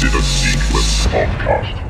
Consider Sequence Podcast.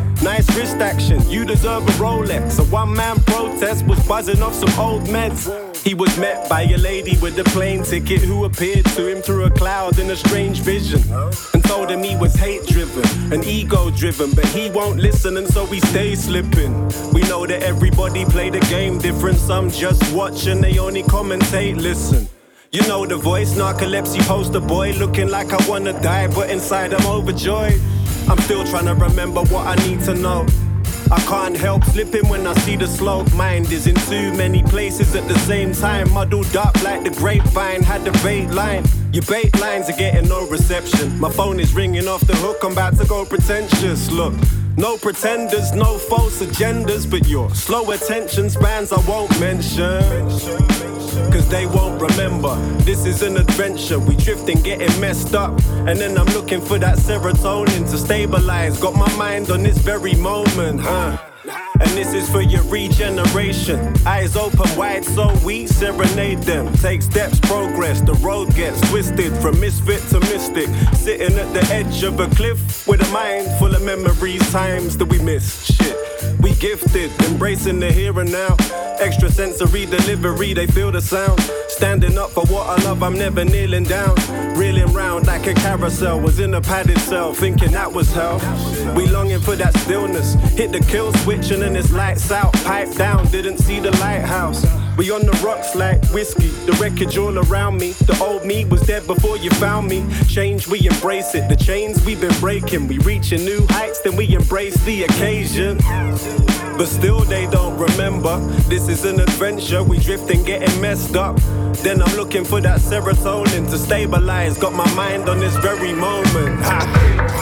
Nice wrist action, you deserve a Rolex. A one man protest was buzzing off some old meds. He was met by a lady with a plane ticket who appeared to him through a cloud in a strange vision and told him he was hate driven and ego driven, but he won't listen and so he stays slipping. We know that everybody play the game different, some just watch and they only commentate, listen. You know the voice, narcolepsy poster boy, looking like I wanna die, but inside I'm overjoyed. I'm still trying to remember what I need to know. I can't help slipping when I see the slope. Mind is in too many places at the same time. Muddled up like the grapevine had the bait line. Your bait lines are getting no reception. My phone is ringing off the hook. I'm about to go pretentious. Look. No pretenders, no false agendas, but your slow attention spans I won't mention. Cause they won't remember. This is an adventure. We drifting, getting messed up. And then I'm looking for that serotonin to stabilize. Got my mind on this very moment, huh? And this is for your regeneration. Eyes open wide so we serenade them. Take steps, progress. The road gets twisted from misfit to mystic. Sitting at the edge of a cliff with a mind full of memories, times that we miss. Shit. We gifted, embracing the here and now. Extra sensory delivery, they feel the sound. Standing for what I love, I'm never kneeling down. Reeling round like a carousel, was in a padded cell, thinking that was hell. We longing for that stillness. Hit the kill switch and then it's lights out. Pipe down, didn't see the lighthouse. We on the rocks like whiskey, the wreckage all around me. The old me was dead before you found me. Change, we embrace it. The chains we've been breaking, we reaching new heights, then we embrace the occasion. But still, they don't remember. This is an adventure, we drifting, getting messed up. Then I'm looking for that serotonin to stabilize. Got my mind on this very moment. Ha.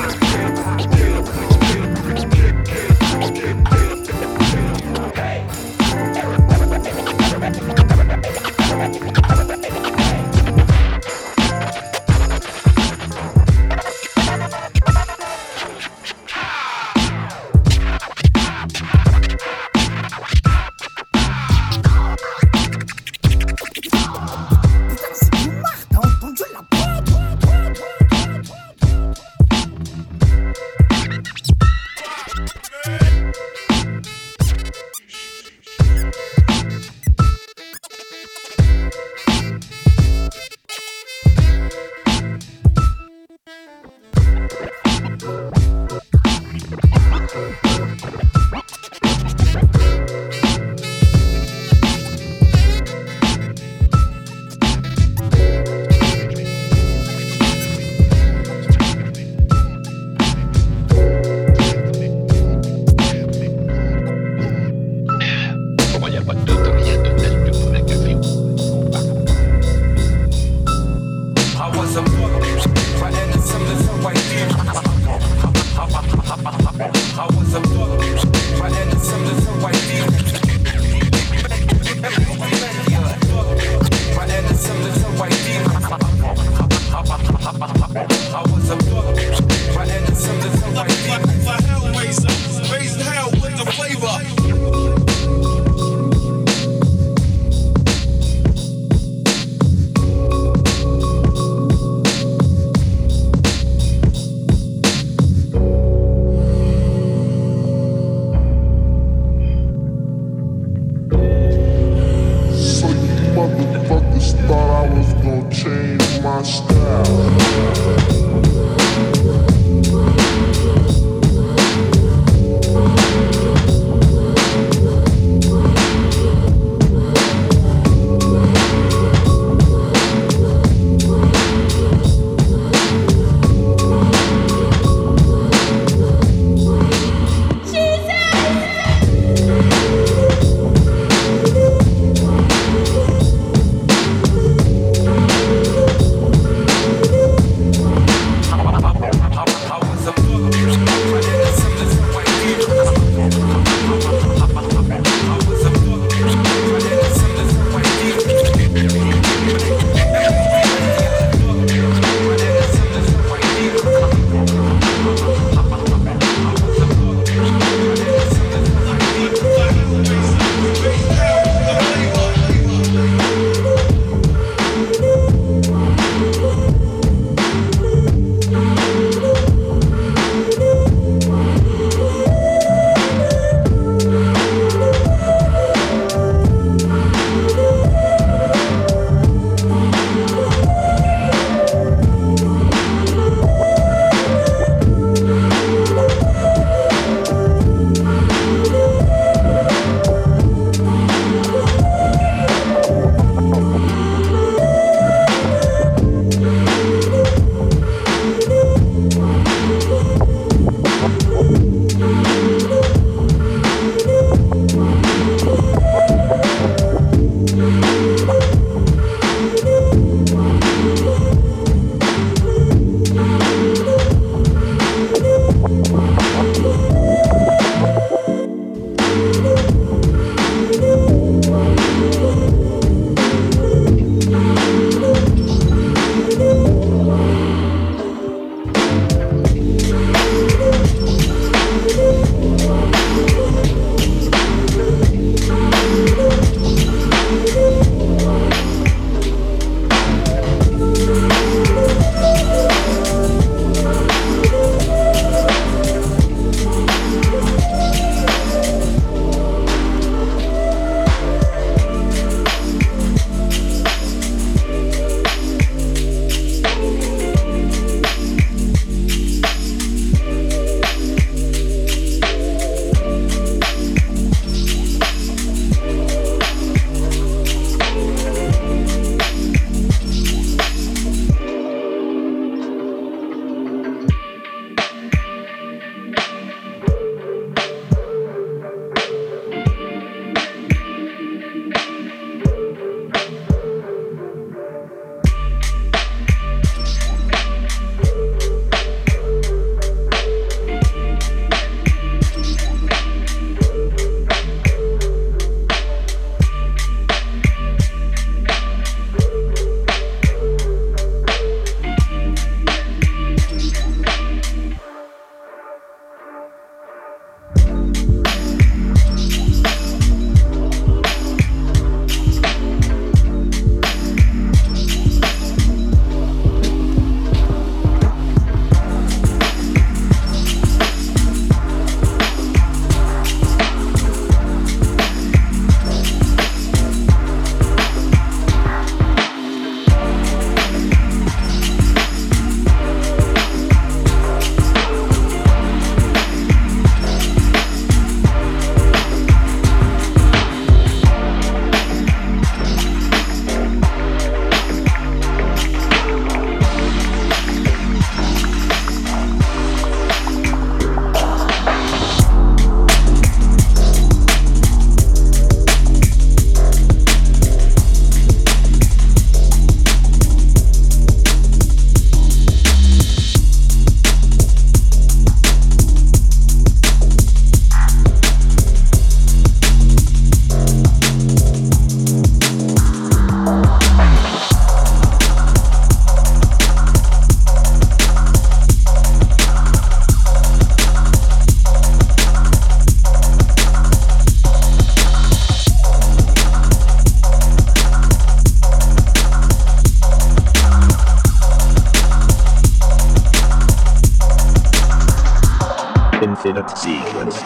infinite sequence.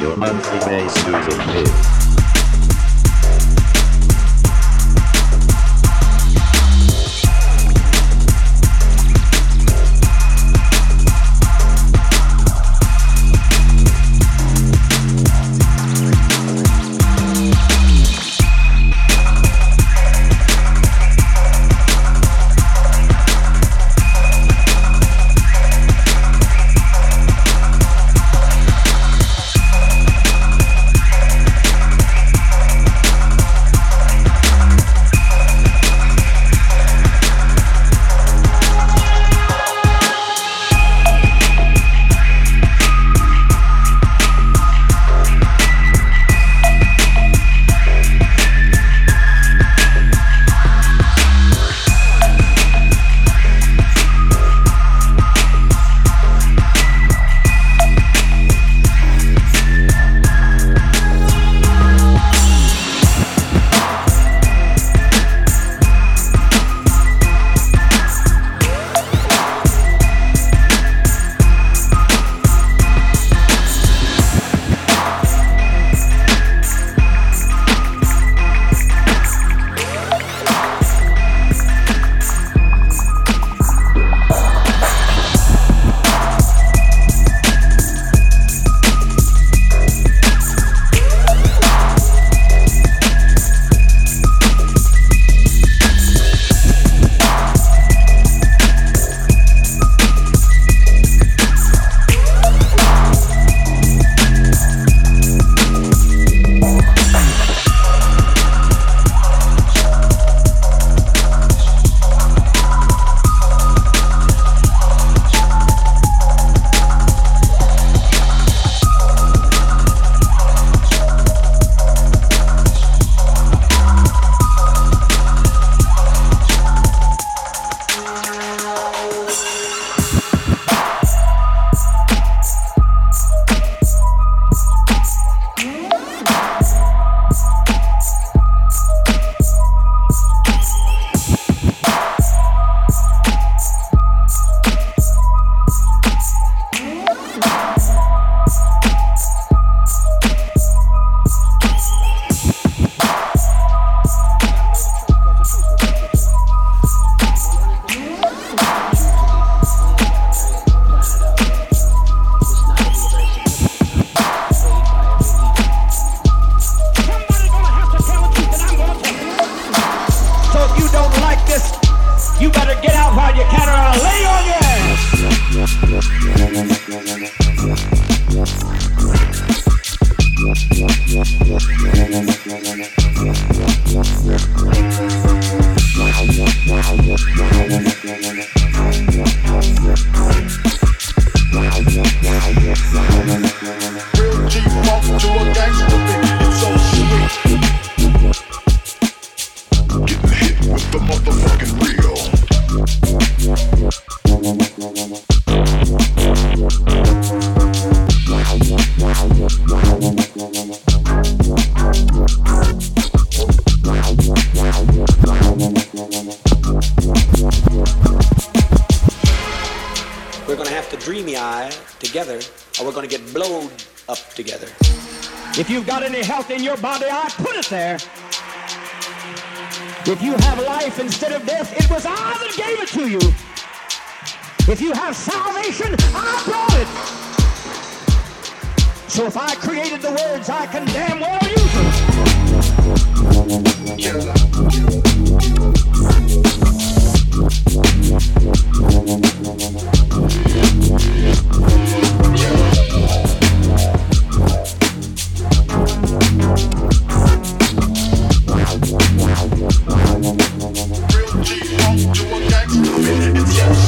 Your monthly base user is. If you've got any health in your body, I put it there. If you have life instead of death, it was I that gave it to you. If you have salvation, I brought it. So if I created the words, I condemn all of use them. Yeah. Real G-Funk to a gangster. Beat, it's yes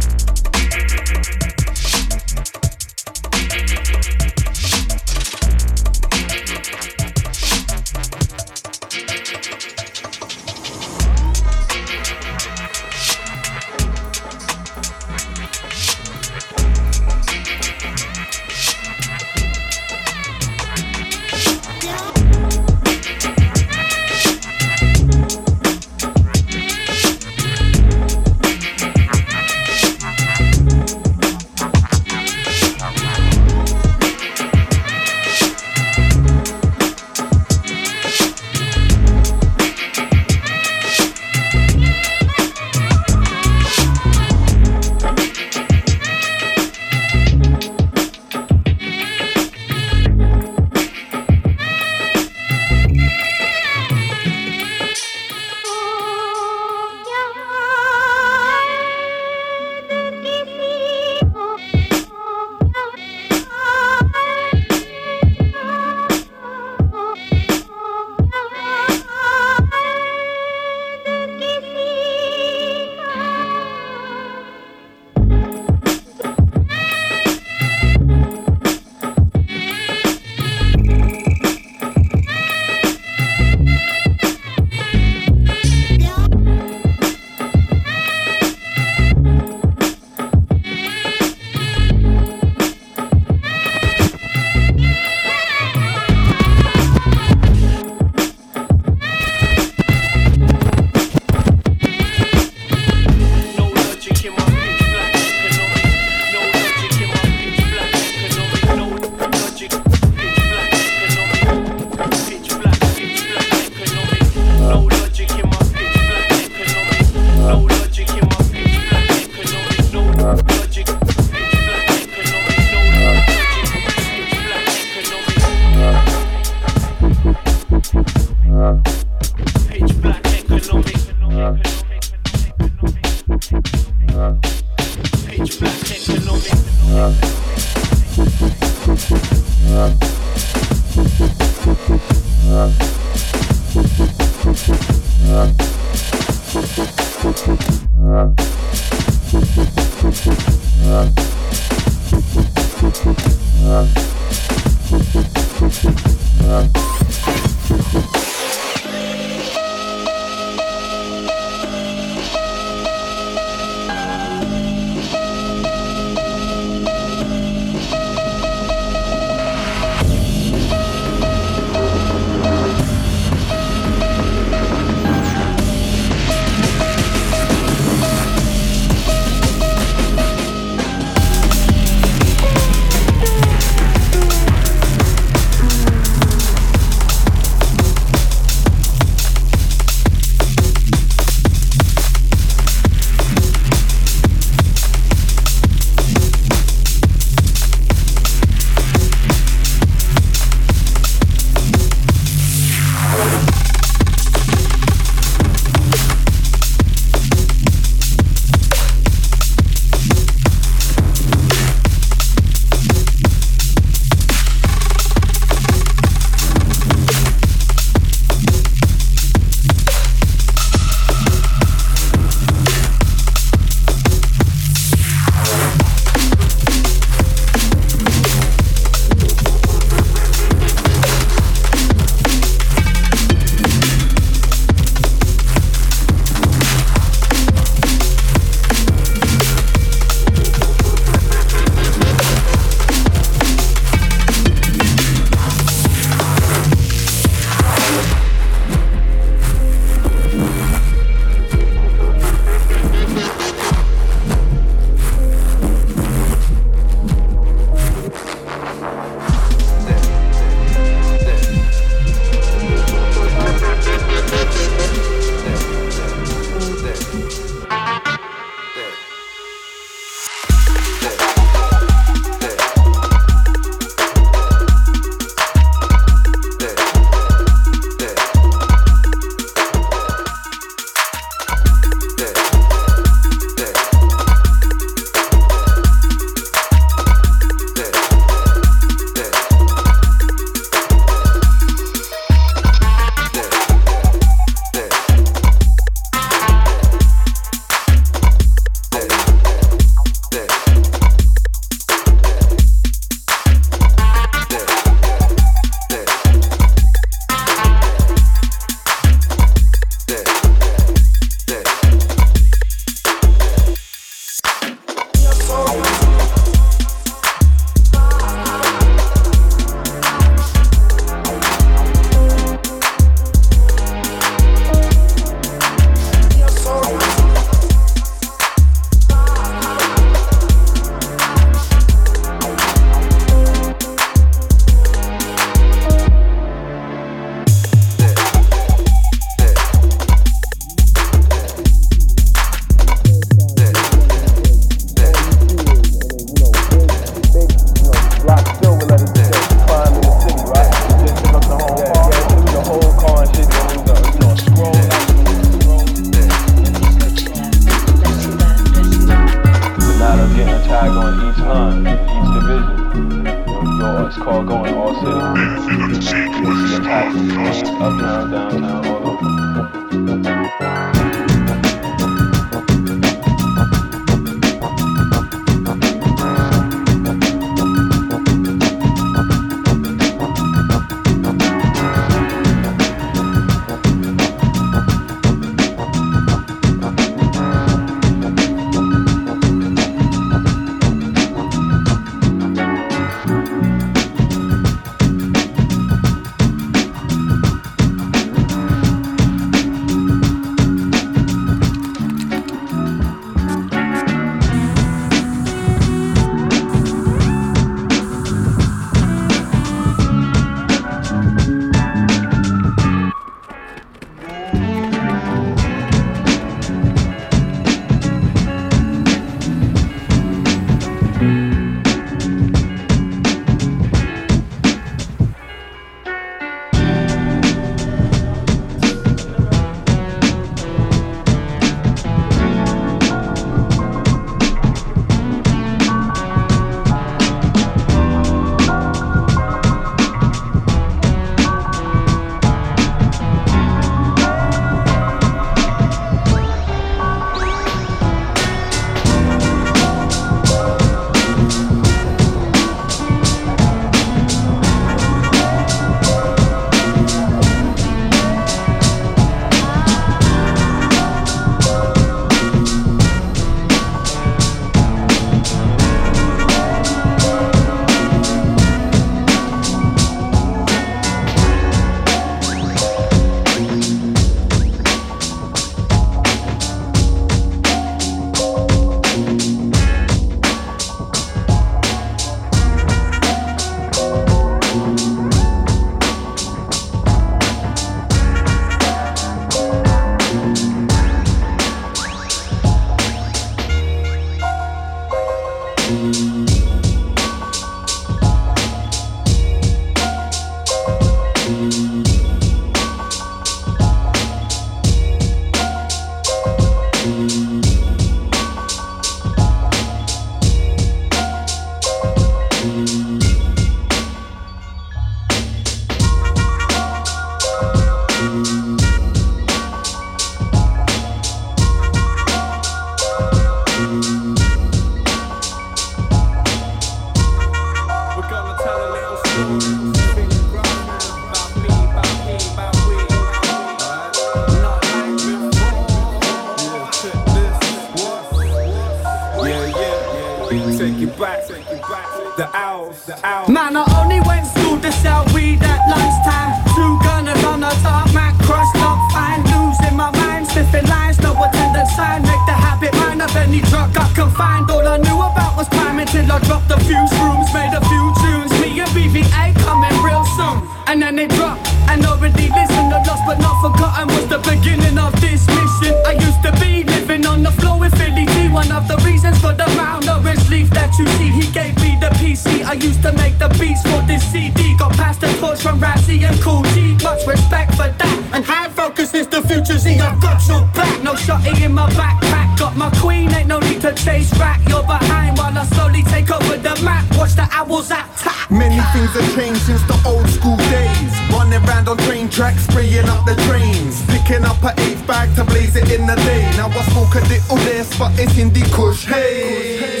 but it's in the kush. Hey.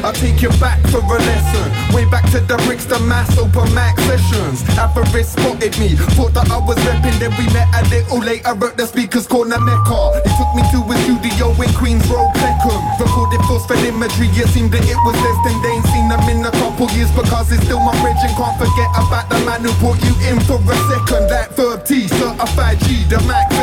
I'll take you back for a lesson. Way back to the Brixton Mass Open Mac sessions. Avarice spotted me, thought that I was repping. Then we met a little later at the speakers corner Mecca. He took me to a studio in Queens Road, Peckham. Recorded for imagery, it seemed that it was destined. They ain't seen them in a couple years because it's still my bridge. And can't forget about the man who brought you in for a second. That Verb T, certified G, the Mac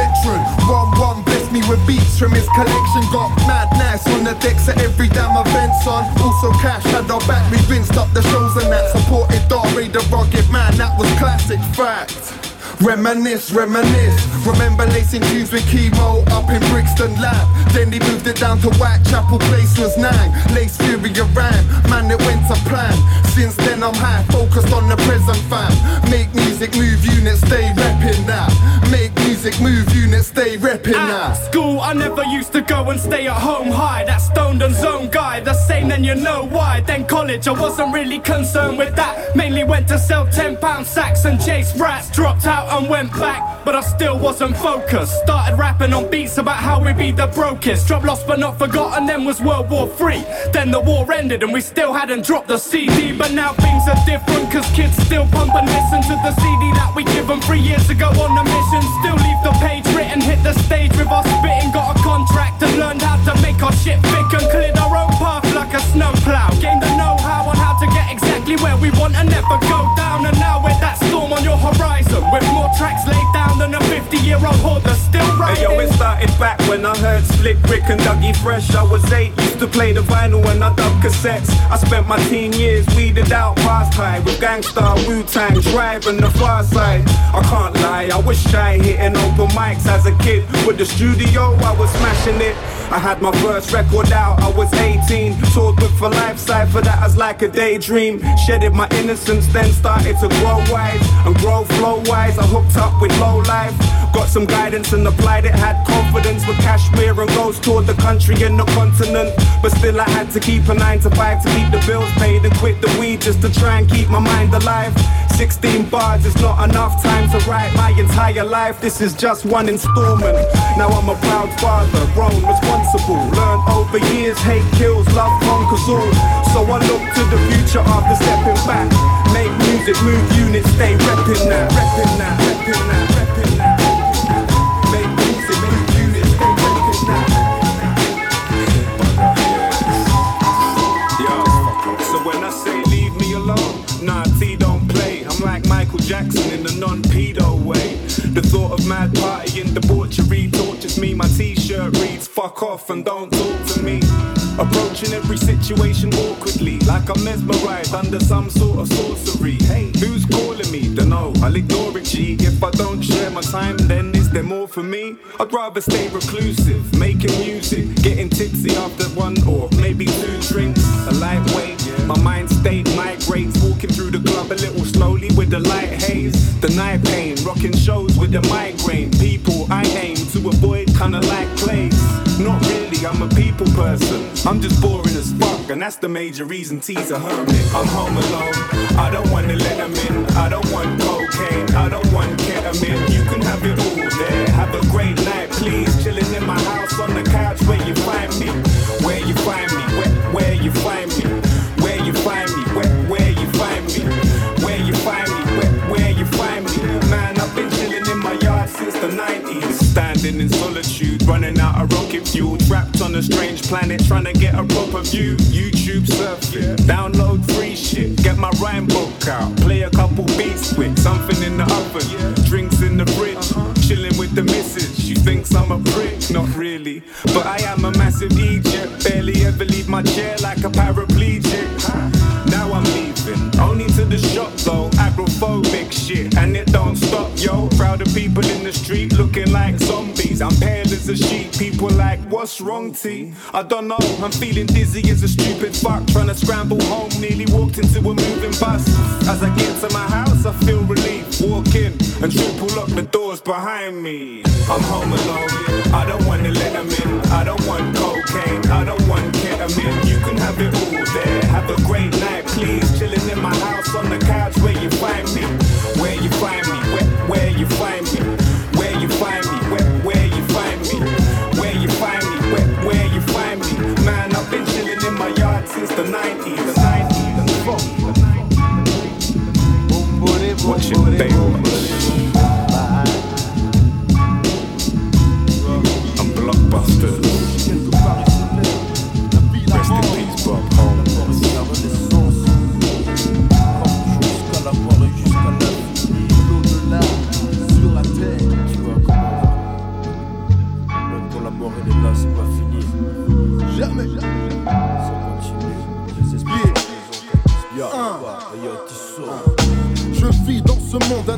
from his collection. Got mad nice on the decks at every damn event, son. Also cash had our back, we rinsed up the shows and that supported R.A. the Rugged Man. That was classic fact. Reminisce, reminisce. Remember lacing tunes with chemo up in Brixton Lab. Then he moved it down to Whitechapel Place was nine. Lace Fury ran, man, it went to plan. Since then I'm high, focused on the present fam. Make music, move units, stay reppin' that. Make music, move units, stay reppin' At that. school, I never used to go and stay at home high. That stoned and zone guy, the same, then you know why. Then college, I wasn't really concerned with that. Mainly went to sell 10 pound sacks and chase rats. Dropped out and went back, but I still wasn't focused. Started rapping on beats about how we be the brokest. Drop lost but not forgotten, then was World War Three. Then the war ended and we still hadn't dropped the CD. But now things are different, cause kids still pump and listen to the CD that we give them three years ago on a mission. Still leave the page written, hit the stage with our spitting. Got a contract and learned how to make our shit thick and cleared our own path like a snowplow. Gained the know how on how to get exactly where we want and never go down. And now with that storm on your horizon, with more tracks laid down than a 50 year old hoarder still Hey, yo, writing. it started back when I heard Slick Rick and Dougie Fresh. I was eight, used to play the vinyl and I dub cassettes. I spent my teen years weeded out past high with Gang Starr, Wu Tang, Tribe, and the Pharcyde. I can't lie, I was shy hitting open mics as a kid. With the studio, I was smashing it. I had my first record out, I was 18. Toured with for life cipher, that was like a daydream. Shedded my innocence, then started to grow wise and grow flow wise. I hooked up with low life, got some guidance and applied it. Had confidence with cashmere and goes toward the country and the continent. But still, I had to keep a nine to five to keep the bills paid and quit the weed just to try and keep my mind alive. 16 bars is not enough time to write my entire life. This is just one installment. Now I'm a proud father, grown, responsible. Learned over years, hate kills, love conquers all. So I look to the future after stepping back. Make music, move units, stay reppin' that, reppin' that, reppin' that, reppin' that. The thought of mad partying, debauchery tortures me. My t-shirt reads, fuck off and don't talk to me. Approaching every situation awkwardly, like I'm mesmerized under some sort of sorcery. Hey, who's calling me? Dunno, I'll ignore it, G. If I don't share my time, then is there more for me? I'd rather stay reclusive, making music, getting tipsy after one or maybe two drinks. A lightweight, my mind state migrates, walking through the club a little slowly with the light haze. The night pain, rocking shows with the migraine. People I aim to avoid, kinda like plays. Not really, I'm a people person. I'm just boring as fuck, and that's the major reason T's a hermit. I'm home alone, I don't wanna let them in. I don't want cocaine, I don't want ketamine. You can have it all the 90s. 90s. Standing in solitude, running out of rocket fuel. Trapped on a strange planet, trying to get a proper view. YouTube surfing, download free shit. Get my rhyme book out, play a couple beats quick. Something in the oven, drinks in the fridge. Chilling with the missus, she thinks I'm a prick, not really. But I am a massive Egypt, barely ever leave my chair like A sheet, people like, what's wrong, T? I don't know, I'm feeling dizzy as a stupid fuck. Trying to scramble home, nearly walked into a moving bus. As I get to my house, I feel relief. Walk in and triple lock the doors behind me. I'm home alone, I don't wanna let them in. I don't want cocaine, I don't Watching Baywatch. I'm blockbusters.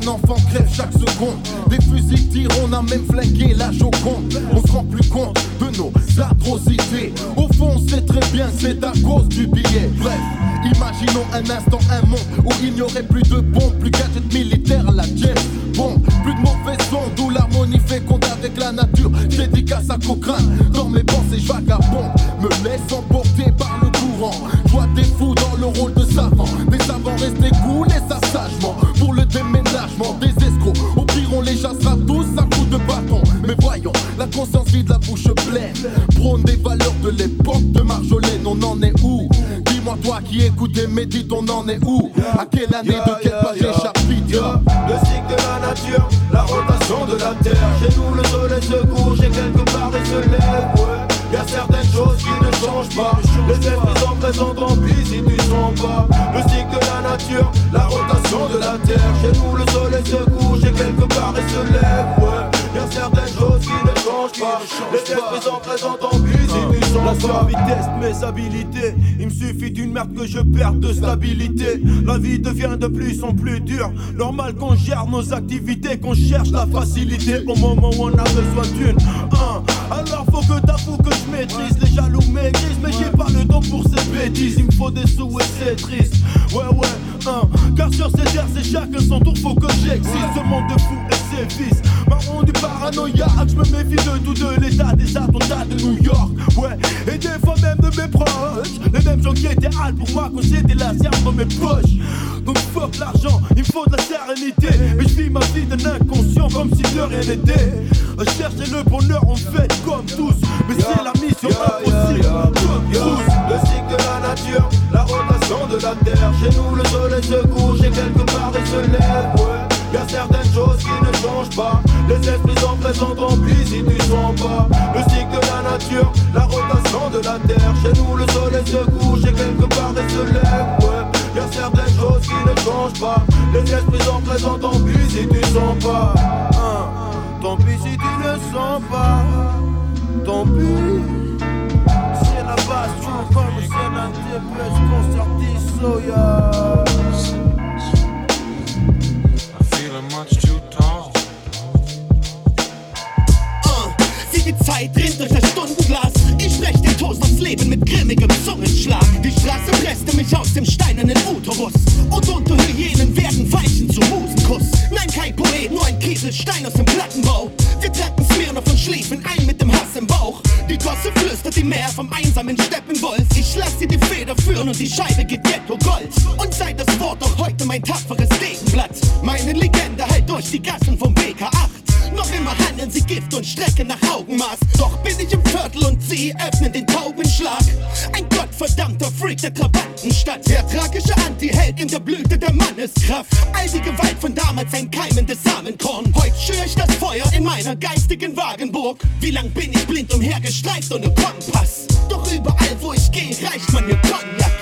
Enfant crève chaque seconde. Des fusils tirent, on a même flingué la Joconde. On se rend plus compte de nos atrocités. Au fond, on sait très bien c'est à cause du billet. Bref, imaginons un instant un monde où il n'y aurait plus de bombes, plus gadgets année, et chapitre Yeah. Le cycle de la nature, la rotation de la terre. Chez nous, le soleil se couche et quelque part il se lève. Ouais. Y a certaines choses qui ne changent pas. Les esprits sont présents, tant pis si tu sens pas. Le cycle de la nature, la rotation de la terre. Chez nous, le soleil se couche et quelque part il se lève. Ouais. Y a certaines choses qui ne changent pas. Les esprits sont présents, tant pis si tu sens La pas. survie teste mes habilités. Merde que je perde de stabilité. La vie devient de plus en plus dure. Normal qu'on gère nos activités, qu'on cherche la facilité au moment où on a besoin d'une. Alors faut que t'avoues que je maîtrise les jaloux maigrisent, mais j'ai pas le temps pour ces bêtises. Il me faut des sous et c'est triste. Ouais, ouais, hein. Car sur cette terre, c'est chacun son tour, faut que j'existe. Ce monde de fous et ses vices m'a rendu paranoïaque. Je me méfie de tout de l'état des attentats de New York. Ouais, et des fois même de mes proches. Les mêmes gens qui étaient hal pour moi quand j'étais laser dans mes poches. Donc fuck l'argent, il me faut de la sérénité. Mais je vis ma vie d'un inconscient comme si de rien n'était. Chercher le bonheur, on fait comme tous. Mais c'est la mission impossible. Comme Yo, tous. Le cycle de la nature, la rotation de la terre. Chez nous, le soleil se couche et quelque part il se lève. Ouais. Y a certaines choses qui ne changent pas. Les esprits présents, tant pis si tu sens pas. Le cycle de la nature, la rotation de la terre. Chez nous, le soleil se couche et quelque part il se lève. Ouais. Y a certaines choses qui ne changent pas. Les esprits présents, tant pis si tu sens pas. Hein. Tant pis si tu ne sens pas. Tant pis. C'est la base, tu comme c'est des plus concertés, soya. Zeit rinnt durch das Stundenglas. Ich brech den Toast aufs Leben mit grimmigem Zungenschlag. Die Straße presste mich aus dem steinernen Uterus. Und unter Hyänen werden Weichen zu Musenkuss. Nein, kein Poet, nur ein Kieselstein aus dem Plattenbau. Wir tranken Smirnoff und schliefen ein mit dem Hass im Bauch. Die Gosse flüstert die Meer vom einsamen Steppenwolf. Ich lass sie die Feder führen und die Scheibe geht Ghetto Gold. Und sei das Wort auch heute mein tapferes Gegenblatt. Meine Legende halt durch die Gassen vom BK8. Noch immer handeln sie Gift und strecke nach Augenmaß. Doch bin ich im Viertel und sie öffnen den Taubenschlag. Ein gottverdammter Freak der Krabattenstadt. Der tragische Anti-Held in der Blüte der Manneskraft. All die Gewalt von damals ein keimendes Samenkorn. Heute schür ich das Feuer in meiner geistigen Wagenburg. Wie lang bin ich blind umhergestreift ohne Kompass? Doch überall wo ich gehe, reicht man mir Cognac.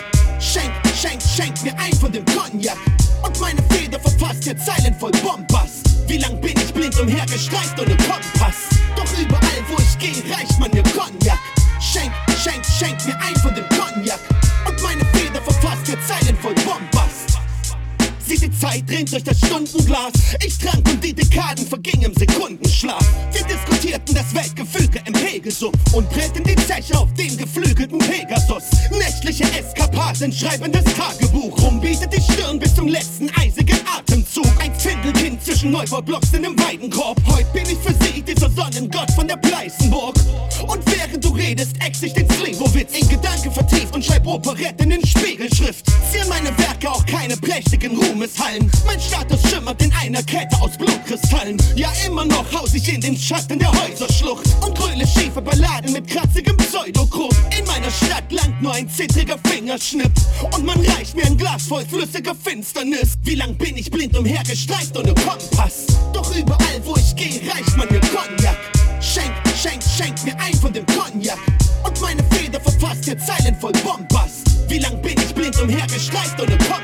Schenk, schenk, schenk mir ein von dem Cognac. Und meine Feder verfasst jetzt Zeilen voll Bombast. Wie lang bin ich blind umhergestreift ohne Kompass? Doch überall wo ich gehe, reicht man mir Cognac. Schenk, schenk, schenk mir ein von dem Cognac. Und meine Feder verfasst jetzt Zeilen voll Bombast. Sieh die Zeit dringt durch das Stundenglas. Ich trank und die Dekaden vergingen im Sekundenschlaf. Wir diskutierten das Weltgefüge im Pegelsumpf und drehten die Zeche auf dem geflügelten Pegasus. Nächtliche Eskapaden schreiben das Tagebuch. Findelkind zwischen Neubaublocks in einem Weidenkorb. Heute bin ich für sie dieser Sonnengott von der Pleißenburg. Und während du redest, ex ich den Slivovitz. In Gedanken vertieft und schreib Operetten in Spiegelschrift. Ziehen meine Prächtigen Ruhmeshallen. Mein Status schimmert in einer Kette aus Blutkristallen. Ja, immer noch haus ich in den Schatten der Häuserschlucht. Und grüne schiefe Balladen mit kratzigem Pseudokrumm. In meiner Stadt langt nur ein zittriger Fingerschnipp. Und man reicht mir ein Glas voll flüssiger Finsternis. Wie lang bin ich blind umhergestreift ohne Kompass? Doch überall wo ich gehe, reicht man mir Cognac. Schenk, schenk, schenk mir ein von dem Cognac. Und meine Feder verfasst jetzt Zeilen voll Bombast. Wie lang bin ich blind umhergestreift ohne Kompass?